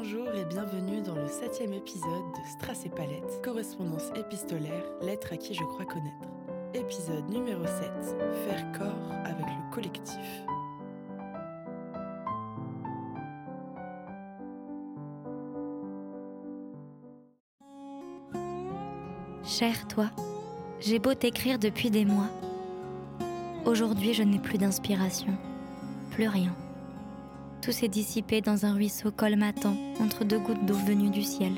Bonjour et bienvenue dans le septième épisode de Strass et Palette, correspondance épistolaire, lettre à qui je crois connaître. Épisode numéro 7, faire corps avec le collectif. Cher toi, j'ai beau t'écrire depuis des mois. Aujourd'hui, je n'ai plus d'inspiration, plus rien. Tout s'est dissipé dans un ruisseau colmatant entre deux gouttes d'eau venues du ciel.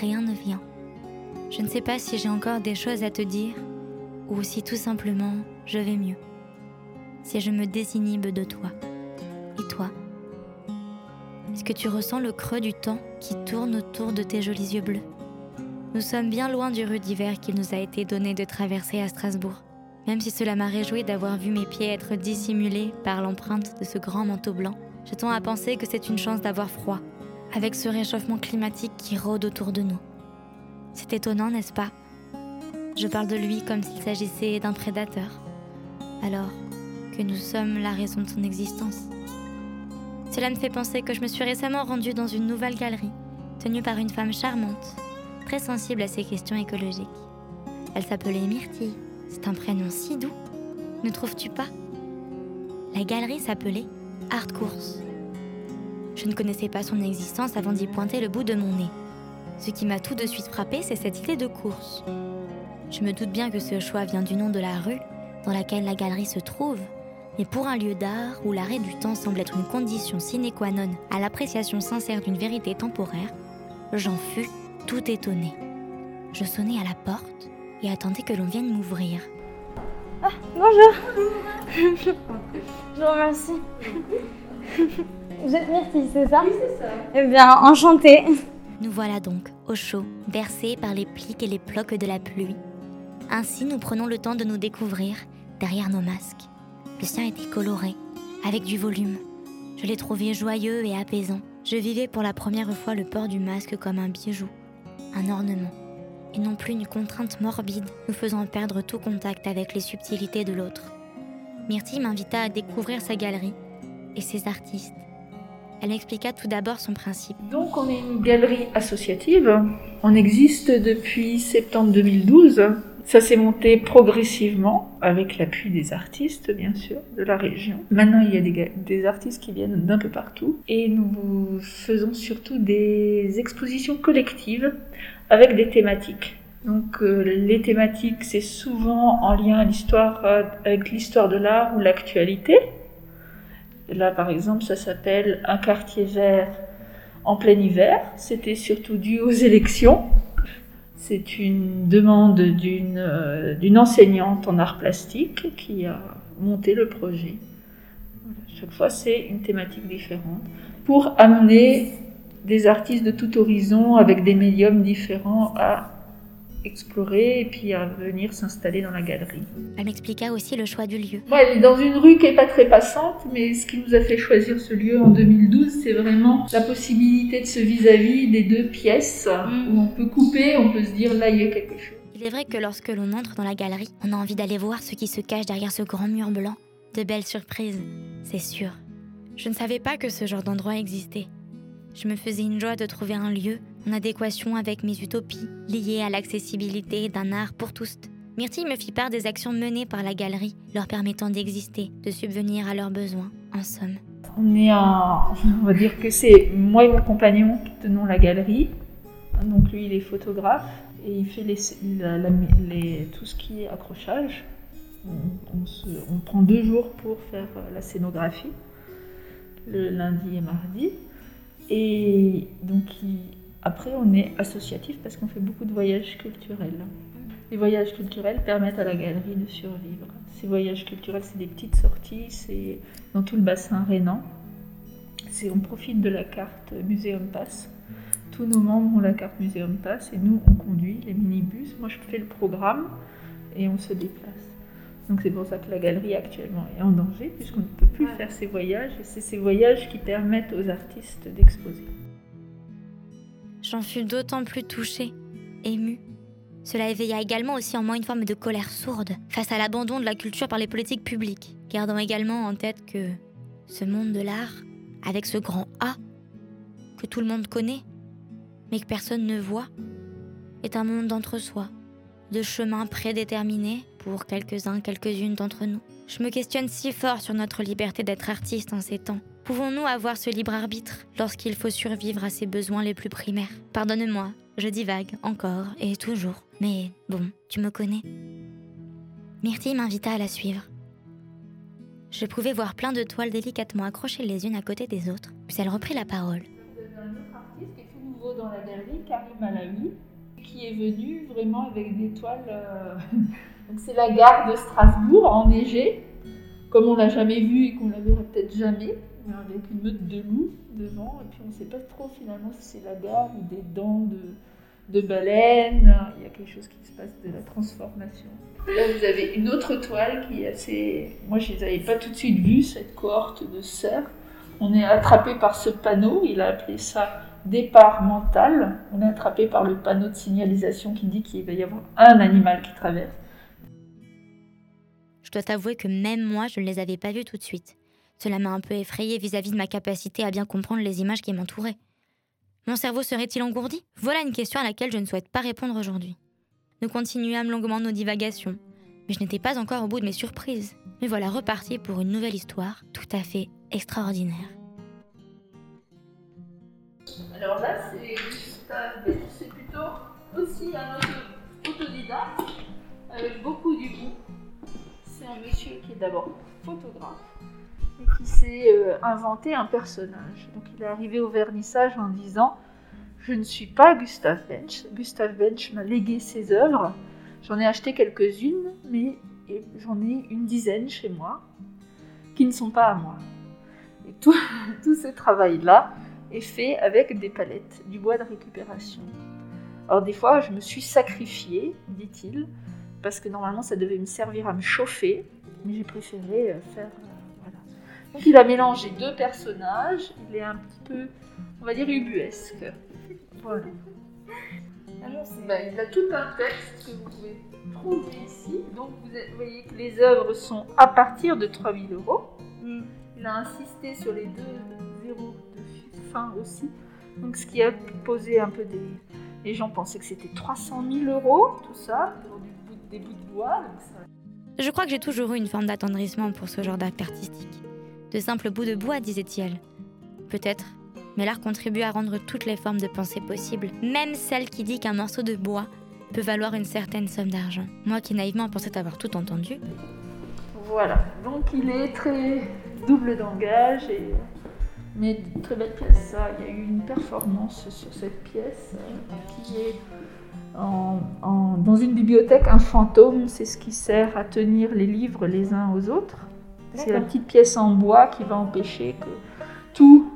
Rien ne vient. Je ne sais pas si j'ai encore des choses à te dire ou si tout simplement je vais mieux. Si je me désinhibe de toi. Et toi? Est-ce que tu ressens le creux du temps qui tourne autour de tes jolis yeux bleus? Nous sommes bien loin du rue d'hiver qu'il nous a été donné de traverser à Strasbourg même si cela m'a réjoui d'avoir vu mes pieds être dissimulés par l'empreinte de ce grand manteau blanc, je tends à penser que c'est une chance d'avoir froid, avec ce réchauffement climatique qui rôde autour de nous. C'est étonnant, n'est-ce pas? Je parle de lui comme s'il s'agissait d'un prédateur, alors que nous sommes la raison de son existence. Cela me fait penser que je me suis récemment rendue dans une nouvelle galerie, tenue par une femme charmante, très sensible à ces questions écologiques. Elle s'appelait Myrtille c'est un prénom si doux, ne trouves-tu pas? La galerie s'appelait Art Course. Je ne connaissais pas son existence avant d'y pointer le bout de mon nez. Ce qui m'a tout de suite frappé, c'est cette idée de course. Je me doute bien que ce choix vient du nom de la rue dans laquelle la galerie se trouve, mais pour un lieu d'art où l'arrêt du temps semble être une condition sine qua non à l'appréciation sincère d'une vérité temporaire, j'en fus tout étonné. Je sonnai à la porte et attendais que l'on vienne m'ouvrir. Ah, bonjour Je vous remercie. Vous êtes Myrtille, c'est ça? Oui, c'est ça. Eh bien, enchantée. Nous voilà donc au chaud, bercés par les pliques et les ploques de la pluie. Ainsi, nous prenons le temps de nous découvrir derrière nos masques. Le sien était coloré, avec du volume. Je l'ai trouvé joyeux et apaisant. Je vivais pour la première fois le port du masque comme un bijou, un ornement et non plus une contrainte morbide nous faisant perdre tout contact avec les subtilités de l'autre. Myrtille m'invita à découvrir sa galerie et ses artistes. Elle m'expliqua tout d'abord son principe. Donc on est une galerie associative. On existe depuis septembre 2012. Ça s'est monté progressivement avec l'appui des artistes, bien sûr, de la région. Maintenant, il y a des artistes qui viennent d'un peu partout. Et nous faisons surtout des expositions collectives avec des thématiques. Donc euh, les thématiques, c'est souvent en lien euh, avec l'histoire de l'art ou l'actualité. Là, par exemple, ça s'appelle Un quartier vert en plein hiver. C'était surtout dû aux élections. C'est une demande d'une euh, enseignante en art plastique qui a monté le projet. Chaque fois, c'est une thématique différente pour amener des artistes de tout horizon avec des médiums différents à explorer et puis à venir s'installer dans la galerie. Elle m'expliqua aussi le choix du lieu. Ouais, elle est dans une rue qui n'est pas très passante, mais ce qui nous a fait choisir ce lieu en 2012, c'est vraiment la possibilité de ce vis-à-vis des deux pièces mm. où on peut couper, on peut se dire là il y a quelque chose. Il est vrai que lorsque l'on entre dans la galerie, on a envie d'aller voir ce qui se cache derrière ce grand mur blanc. De belles surprises, c'est sûr. Je ne savais pas que ce genre d'endroit existait. Je me faisais une joie de trouver un lieu en adéquation avec mes utopies liées à l'accessibilité d'un art pour tous. Myrtille me fit part des actions menées par la galerie, leur permettant d'exister, de subvenir à leurs besoins, en somme. On est un, on va dire que c'est moi et mon compagnon qui tenons la galerie. Donc lui, il est photographe et il fait tout ce qui est accrochage. On, prend deux jours pour faire la scénographie, le lundi et mardi. Et donc, après, on est associatif parce qu'on fait beaucoup de voyages culturels. Les voyages culturels permettent à la galerie de survivre. Ces voyages culturels, c'est des petites sorties, c'est dans tout le bassin rhénan. On profite de la carte Muséum Pass. Tous nos membres ont la carte Muséum Pass et nous, on conduit les minibus. Moi, je fais le programme et on se déplace. Donc c'est pour ça que la galerie actuellement est en danger, puisqu'on ne peut plus faire ces voyages, et c'est ces voyages qui permettent aux artistes d'exposer. J'en fus d'autant plus touchée, émue. Cela éveilla également aussi en moi une forme de colère sourde face à l'abandon de la culture par les politiques publiques, gardant également en tête que ce monde de l'art, avec ce grand A, que tout le monde connaît, mais que personne ne voit, est un monde d'entre-soi, de chemins prédéterminés pour quelques-uns, quelques-unes d'entre nous. Je me questionne si fort sur notre liberté d'être artiste en ces temps. Pouvons-nous avoir ce libre arbitre lorsqu'il faut survivre à ses besoins les plus primaires? Pardonne-moi, je divague encore et toujours. Mais bon, tu me connais. Myrtille m'invita à la suivre. Je pouvais voir plein de toiles délicatement accrochées les unes à côté des autres, puis elle reprit la parole. Un autre artiste nouveau dans la galerie, Karim Alaoui, qui est venu vraiment avec des toiles. euh, Donc c'est la gare de Strasbourg enneigée, comme on l'a jamais vu et qu'on la verra peut-être jamais, mais avec une meute de loups devant. Et puis on ne sait pas trop finalement si c'est la gare ou des dents de, de baleine. Il y a quelque chose qui se passe de la transformation. Là vous avez une autre toile qui est assez. Moi je ne les avais pas tout de suite vues, cette cohorte de cerfs. On est attrapé par ce panneau, il a appelé ça départ mental. On est attrapé par le panneau de signalisation qui dit qu'il va y avoir un animal qui traverse. Dois t'avouer que même moi, je ne les avais pas vus tout de suite. Cela m'a un peu effrayée vis-à-vis de ma capacité à bien comprendre les images qui m'entouraient. Mon cerveau serait-il engourdi? Voilà une question à laquelle je ne souhaite pas répondre aujourd'hui. Nous continuâmes longuement nos divagations, mais je n'étais pas encore au bout de mes surprises. Me voilà reparti pour une nouvelle histoire tout à fait extraordinaire. Alors là, c'est plutôt aussi un auto- autodidacte, avec beaucoup d'humour. C'est un monsieur qui est d'abord photographe et qui s'est euh, inventé un personnage. Donc il est arrivé au vernissage en disant Je ne suis pas Gustave Bench. Gustave Bench m'a légué ses œuvres. J'en ai acheté quelques-unes, mais j'en ai une dizaine chez moi qui ne sont pas à moi. Et tout, tout ce travail-là, est fait avec des palettes, du bois de récupération. Alors des fois, je me suis sacrifiée, dit-il, parce que normalement ça devait me servir à me chauffer, mais j'ai préféré euh, faire... euh, voilà. Donc il a mélangé deux personnages, il est un petit peu, on va dire, ubuesque. Voilà. Ben, il a tout un texte que vous pouvez trouver ici. Donc vous voyez que les œuvres sont à partir de 3000 euros. Il a insisté sur les deux zéros de fin aussi. Donc ce qui a posé un peu des... Les gens pensaient que c'était 300 000 euros, tout ça, pour des bouts de bois. donc ça- Je crois que j'ai toujours eu une forme d'attendrissement pour ce genre d'acte artistique. De simples bouts de bois, disait-il. Peut-être, mais l'art contribue à rendre toutes les formes de pensée possibles, même celle qui dit qu'un morceau de bois peut valoir une certaine somme d'argent. Moi qui naïvement pensais avoir tout entendu, Voilà, donc il est très double d'engage, et... mais très belle pièce. Ça. Il y a eu une performance sur cette pièce euh, qui est en- en- dans une bibliothèque. Un fantôme, c'est ce qui sert à tenir les livres les uns aux autres. C'est la petite pièce en bois qui va empêcher que tout.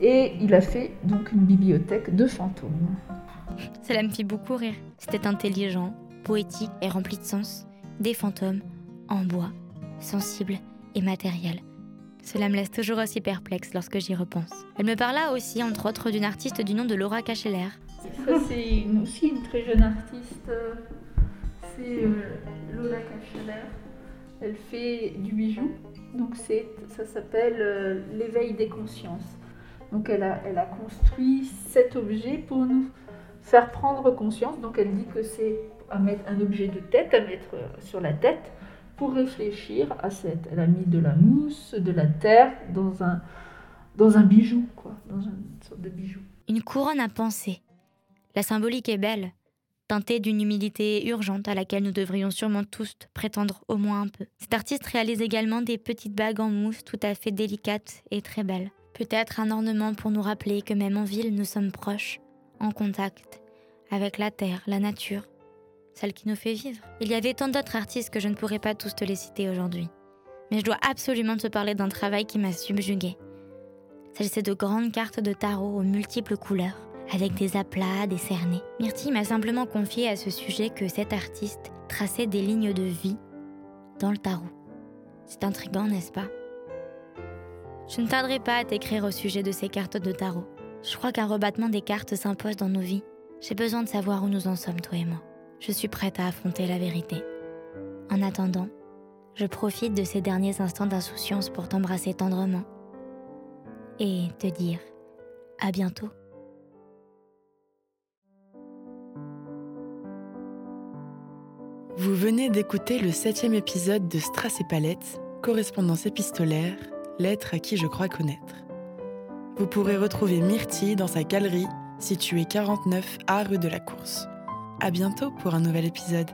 Et il a fait donc une bibliothèque de fantômes. cela me fit beaucoup rire. C'était intelligent, poétique et rempli de sens. Des fantômes, en bois, sensibles et matériels. Cela me laisse toujours aussi perplexe lorsque j'y repense. Elle me parla aussi, entre autres, d'une artiste du nom de Laura Cacheller, Ça, c'est aussi une très jeune artiste. euh, C'est euh, Lola Cacheller. Elle fait du bijou. Donc, ça s'appelle euh, l'éveil des consciences. Donc, elle a, construit cet objet pour nous faire prendre conscience. Donc, elle dit que c'est à mettre un objet de tête à mettre sur la tête pour réfléchir à cette. Elle a mis de la mousse, de la terre dans un, dans un bijou, quoi, dans une sorte de bijou. Une couronne à penser. La symbolique est belle, teintée d'une humilité urgente à laquelle nous devrions sûrement tous prétendre au moins un peu. Cet artiste réalise également des petites bagues en mousse tout à fait délicates et très belles. Peut-être un ornement pour nous rappeler que même en ville, nous sommes proches, en contact avec la terre, la nature, celle qui nous fait vivre. Il y avait tant d'autres artistes que je ne pourrais pas tous te les citer aujourd'hui. Mais je dois absolument te parler d'un travail qui m'a subjuguée. S'agissait de grandes cartes de tarot aux multiples couleurs, avec des aplats, des cernets. Myrtille m'a simplement confié à ce sujet que cet artiste traçait des lignes de vie dans le tarot. C'est intriguant, n'est-ce pas? Je ne tarderai pas à t'écrire au sujet de ces cartes de tarot. Je crois qu'un rebattement des cartes s'impose dans nos vies. J'ai besoin de savoir où nous en sommes, toi et moi. Je suis prête à affronter la vérité. En attendant, je profite de ces derniers instants d'insouciance pour t'embrasser tendrement et te dire À bientôt. Vous venez d'écouter le septième épisode de Strass et Palette, correspondance épistolaire, lettre à qui je crois connaître. Vous pourrez retrouver Myrtille dans sa galerie située 49 A rue de la Course. À bientôt pour un nouvel épisode.